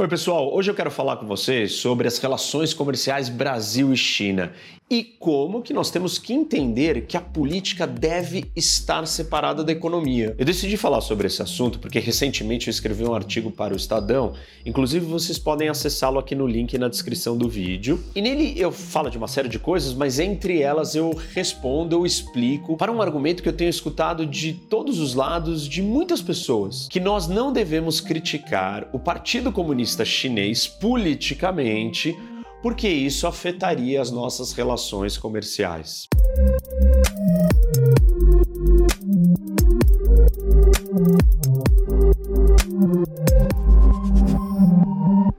Oi, pessoal. Hoje eu quero falar com vocês sobre as relações comerciais Brasil e China e como que nós temos que entender que a política deve estar separada da economia. Eu decidi falar sobre esse assunto porque recentemente eu escrevi um artigo para o Estadão, inclusive vocês podem acessá-lo aqui no link na descrição do vídeo. E nele eu falo de uma série de coisas, mas entre elas eu respondo, eu explico para um argumento que eu tenho escutado de todos os lados de muitas pessoas, que nós não devemos criticar o Partido Comunista comunista chinês politicamente, porque isso afetaria as nossas relações comerciais.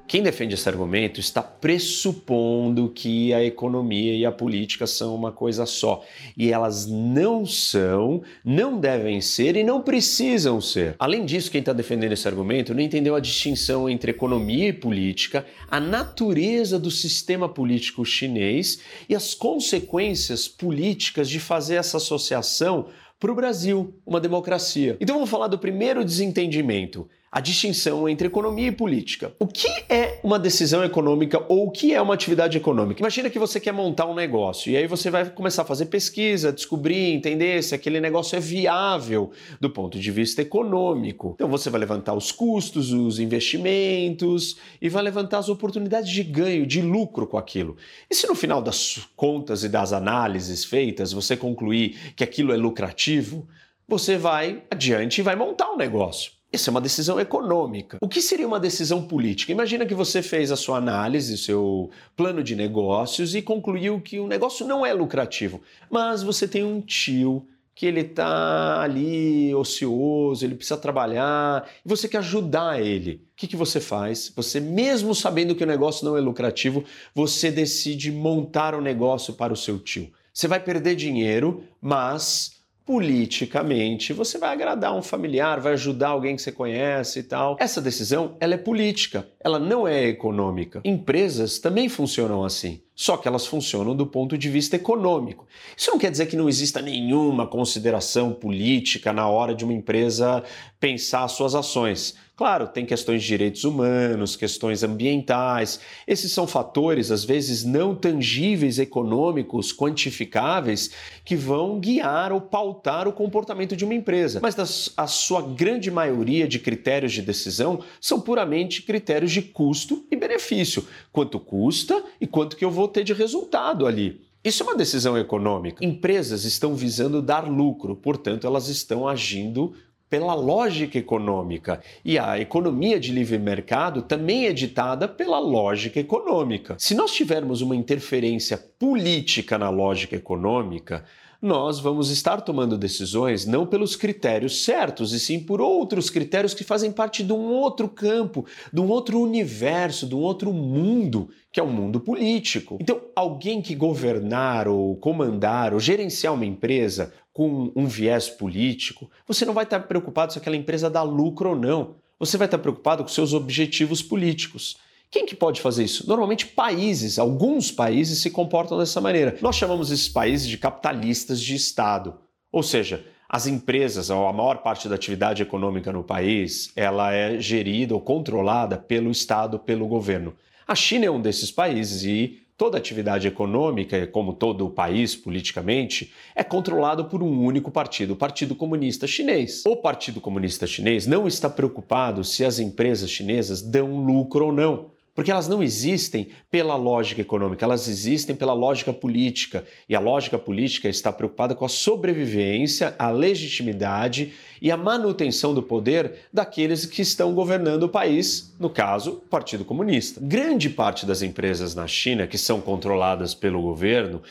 Quem defende esse argumento está pressupondo que a economia e a política são uma coisa só. E elas não são, não devem ser e não precisam ser. Além disso, quem está defendendo esse argumento não entendeu a distinção entre economia e política, a natureza do sistema político chinês e as consequências políticas de fazer essa associação para o Brasil, uma democracia. Então vamos falar do primeiro desentendimento a distinção entre economia e política. O que é uma decisão econômica ou o que é uma atividade econômica? Imagina que você quer montar um negócio e aí você vai começar a fazer pesquisa, descobrir, entender se aquele negócio é viável do ponto de vista econômico. Então você vai levantar os custos, os investimentos e vai levantar as oportunidades de ganho, de lucro com aquilo. E se no final das contas e das análises feitas você concluir que aquilo é lucrativo, você vai adiante e vai montar um negócio. Isso é uma decisão econômica. O que seria uma decisão política? Imagina que você fez a sua análise, seu plano de negócios e concluiu que o negócio não é lucrativo, mas você tem um tio que ele está ali ocioso, ele precisa trabalhar e você quer ajudar ele. O que, que você faz? Você, mesmo sabendo que o negócio não é lucrativo, você decide montar o um negócio para o seu tio. Você vai perder dinheiro, mas politicamente, você vai agradar um familiar, vai ajudar alguém que você conhece e tal. Essa decisão, ela é política, ela não é econômica. Empresas também funcionam assim, só que elas funcionam do ponto de vista econômico. Isso não quer dizer que não exista nenhuma consideração política na hora de uma empresa pensar suas ações. Claro, tem questões de direitos humanos, questões ambientais. Esses são fatores, às vezes, não tangíveis, econômicos, quantificáveis, que vão guiar ou pautar o comportamento de uma empresa. Mas a sua grande maioria de critérios de decisão são puramente critérios de custo e benefício. Quanto custa e quanto que eu vou ter de resultado ali. Isso é uma decisão econômica. Empresas estão visando dar lucro, portanto, elas estão agindo pela lógica econômica. E a economia de livre mercado também é ditada pela lógica econômica. Se nós tivermos uma interferência política na lógica econômica, nós vamos estar tomando decisões não pelos critérios certos, e sim por outros critérios que fazem parte de um outro campo, de um outro universo, de um outro mundo, que é o mundo político. Então, alguém que governar ou comandar ou gerenciar uma empresa com um viés político, você não vai estar preocupado se aquela empresa dá lucro ou não. Você vai estar preocupado com seus objetivos políticos. Quem que pode fazer isso? Normalmente países, alguns países se comportam dessa maneira. Nós chamamos esses países de capitalistas de Estado. Ou seja, as empresas, ou a maior parte da atividade econômica no país, ela é gerida ou controlada pelo Estado, pelo governo. A China é um desses países e toda atividade econômica, como todo o país politicamente, é controlado por um único partido, o Partido Comunista Chinês. O Partido Comunista Chinês não está preocupado se as empresas chinesas dão lucro ou não. Porque elas não existem pela lógica econômica, elas existem pela lógica política. E a lógica política está preocupada com a sobrevivência, a legitimidade e a manutenção do poder daqueles que estão governando o país, no caso, o Partido Comunista. Grande parte das empresas na China que são controladas pelo governo,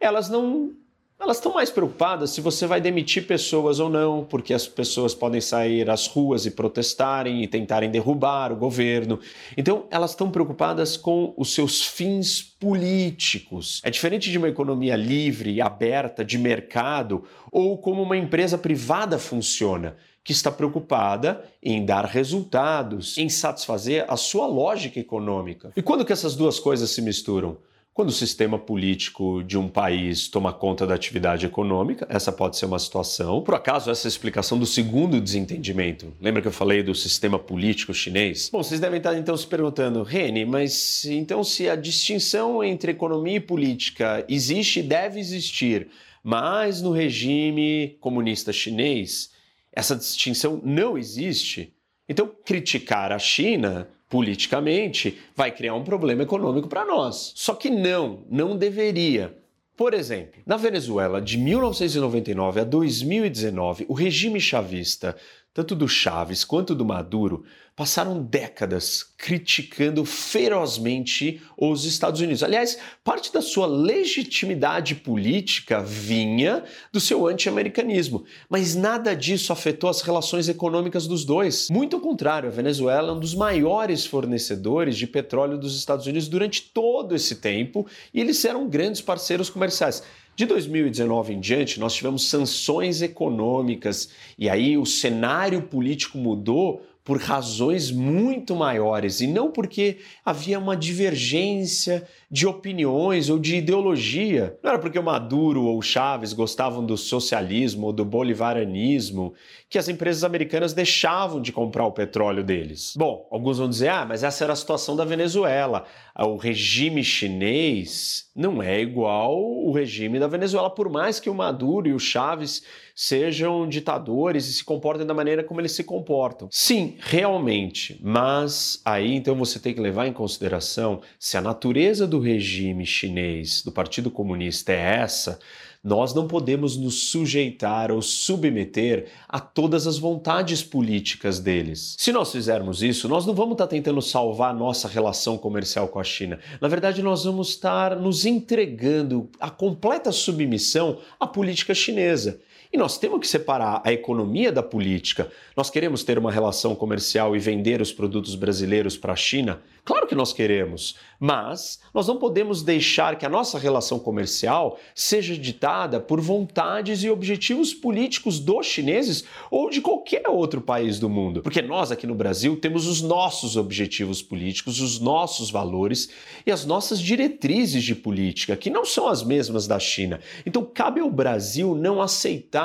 elas não elas estão mais preocupadas se você vai demitir pessoas ou não, porque as pessoas podem sair às ruas e protestarem e tentarem derrubar o governo. Então, elas estão preocupadas com os seus fins políticos. É diferente de uma economia livre e aberta de mercado ou como uma empresa privada funciona, que está preocupada em dar resultados, em satisfazer a sua lógica econômica. E quando que essas duas coisas se misturam? Quando o sistema político de um país toma conta da atividade econômica, essa pode ser uma situação. Por acaso, essa é a explicação do segundo desentendimento. Lembra que eu falei do sistema político chinês? Bom, vocês devem estar então se perguntando, Rene, mas então se a distinção entre economia e política existe e deve existir, mas no regime comunista chinês, essa distinção não existe, então criticar a China politicamente, vai criar um problema econômico para nós. Só que não, não deveria. Por exemplo, na Venezuela, de 1999 a 2019, o regime chavista tanto do Chaves quanto do Maduro, passaram décadas criticando ferozmente os Estados Unidos. Aliás, parte da sua legitimidade política vinha do seu anti-americanismo, mas nada disso afetou as relações econômicas dos dois. Muito ao contrário, a Venezuela é um dos maiores fornecedores de petróleo dos Estados Unidos durante todo esse tempo e eles eram grandes parceiros comerciais. De 2019 em diante, nós tivemos sanções econômicas e aí o cenário político mudou por razões muito maiores e não porque havia uma divergência de opiniões ou de ideologia. Não era porque o Maduro ou o Chaves gostavam do socialismo ou do bolivarianismo que as empresas americanas deixavam de comprar o petróleo deles. Bom, alguns vão dizer: ah, mas essa era a situação da Venezuela. O regime chinês não é igual o regime da Venezuela, por mais que o Maduro e o Chaves sejam ditadores e se comportem da maneira como eles se comportam. Sim, realmente, mas aí então você tem que levar em consideração se a natureza do regime chinês, do Partido Comunista, é essa, nós não podemos nos sujeitar ou submeter a todas as vontades políticas deles. Se nós fizermos isso, nós não vamos estar tentando salvar nossa relação comercial com a China. Na verdade, nós vamos estar nos entregando a completa submissão à política chinesa. E nós temos que separar a economia da política. Nós queremos ter uma relação comercial e vender os produtos brasileiros para a China? Claro que nós queremos, mas nós não podemos deixar que a nossa relação comercial seja ditada por vontades e objetivos políticos dos chineses ou de qualquer outro país do mundo. Porque nós aqui no Brasil temos os nossos objetivos políticos, os nossos valores e as nossas diretrizes de política, que não são as mesmas da China. Então cabe ao Brasil não aceitar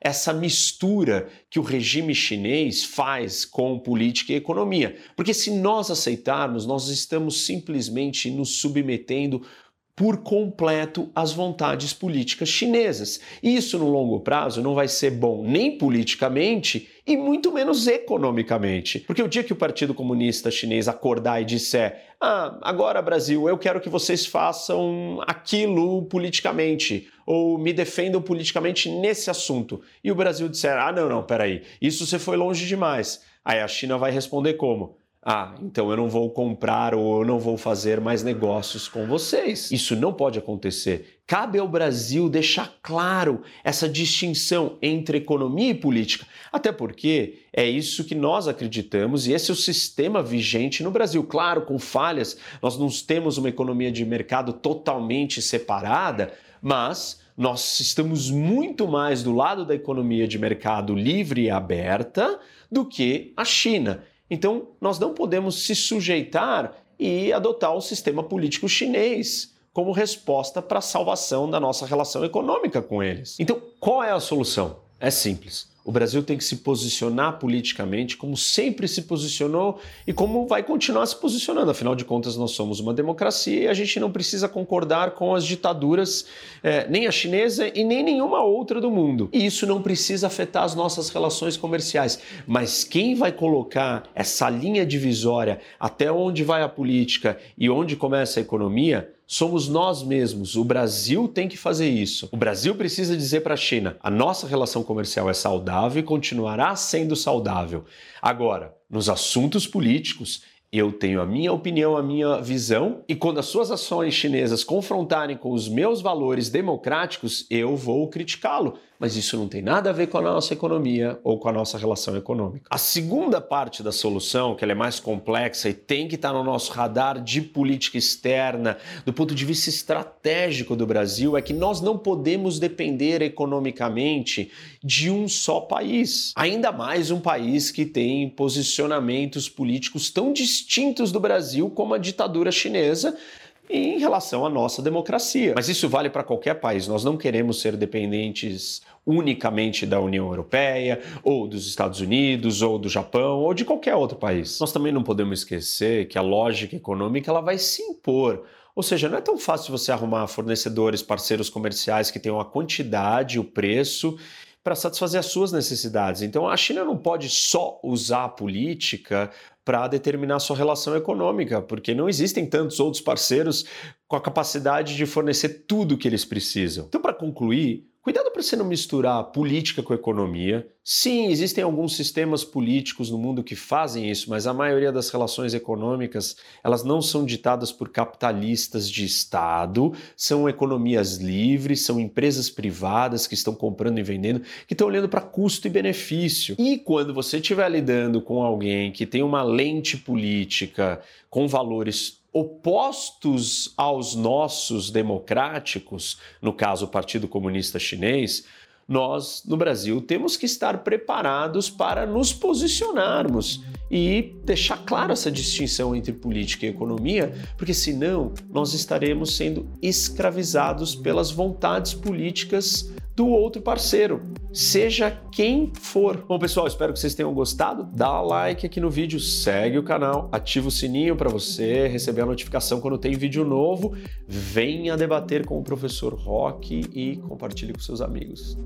essa mistura que o regime chinês faz com política e economia. Porque se nós aceitarmos, nós estamos simplesmente nos submetendo por completo às vontades políticas chinesas. Isso no longo prazo não vai ser bom nem politicamente e muito menos economicamente. Porque o dia que o Partido Comunista Chinês acordar e disser: "Ah, agora Brasil, eu quero que vocês façam aquilo politicamente ou me defendam politicamente nesse assunto", e o Brasil disser: "Ah, não, não, peraí, isso você foi longe demais". Aí a China vai responder como? Ah, então eu não vou comprar ou eu não vou fazer mais negócios com vocês. Isso não pode acontecer. Cabe ao Brasil deixar claro essa distinção entre economia e política, até porque é isso que nós acreditamos e esse é o sistema vigente no Brasil. Claro, com falhas, nós não temos uma economia de mercado totalmente separada, mas nós estamos muito mais do lado da economia de mercado livre e aberta do que a China. Então, nós não podemos se sujeitar e adotar o sistema político chinês como resposta para a salvação da nossa relação econômica com eles. Então, qual é a solução? É simples. O Brasil tem que se posicionar politicamente como sempre se posicionou e como vai continuar se posicionando. Afinal de contas, nós somos uma democracia e a gente não precisa concordar com as ditaduras, eh, nem a chinesa e nem nenhuma outra do mundo. E isso não precisa afetar as nossas relações comerciais. Mas quem vai colocar essa linha divisória até onde vai a política e onde começa a economia somos nós mesmos. O Brasil tem que fazer isso. O Brasil precisa dizer para a China: a nossa relação comercial é saudável e continuará sendo saudável. Agora, nos assuntos políticos, eu tenho a minha opinião, a minha visão, e quando as suas ações chinesas confrontarem com os meus valores democráticos, eu vou criticá-lo. Mas isso não tem nada a ver com a nossa economia ou com a nossa relação econômica. A segunda parte da solução, que é mais complexa e tem que estar no nosso radar de política externa, do ponto de vista estratégico do Brasil, é que nós não podemos depender economicamente de um só país. Ainda mais um país que tem posicionamentos políticos tão distintos do Brasil como a ditadura chinesa em relação à nossa democracia. Mas isso vale para qualquer país. Nós não queremos ser dependentes unicamente da União Europeia, ou dos Estados Unidos, ou do Japão, ou de qualquer outro país. Nós também não podemos esquecer que a lógica econômica ela vai se impor. Ou seja, não é tão fácil você arrumar fornecedores, parceiros comerciais que tenham a quantidade, o preço para satisfazer as suas necessidades. Então a China não pode só usar a política para determinar sua relação econômica, porque não existem tantos outros parceiros com a capacidade de fornecer tudo o que eles precisam. Então, para concluir, Cuidado para você não misturar política com economia. Sim, existem alguns sistemas políticos no mundo que fazem isso, mas a maioria das relações econômicas, elas não são ditadas por capitalistas de Estado, são economias livres, são empresas privadas que estão comprando e vendendo, que estão olhando para custo e benefício. E quando você estiver lidando com alguém que tem uma lente política com valores opostos aos nossos democráticos, no caso o Partido Comunista Chinês, nós no Brasil temos que estar preparados para nos posicionarmos e deixar claro essa distinção entre política e economia, porque senão nós estaremos sendo escravizados pelas vontades políticas do outro parceiro, seja quem for. Bom, pessoal, espero que vocês tenham gostado. Dá like aqui no vídeo, segue o canal, ativa o sininho para você receber a notificação quando tem vídeo novo. Venha debater com o professor Rock e compartilhe com seus amigos.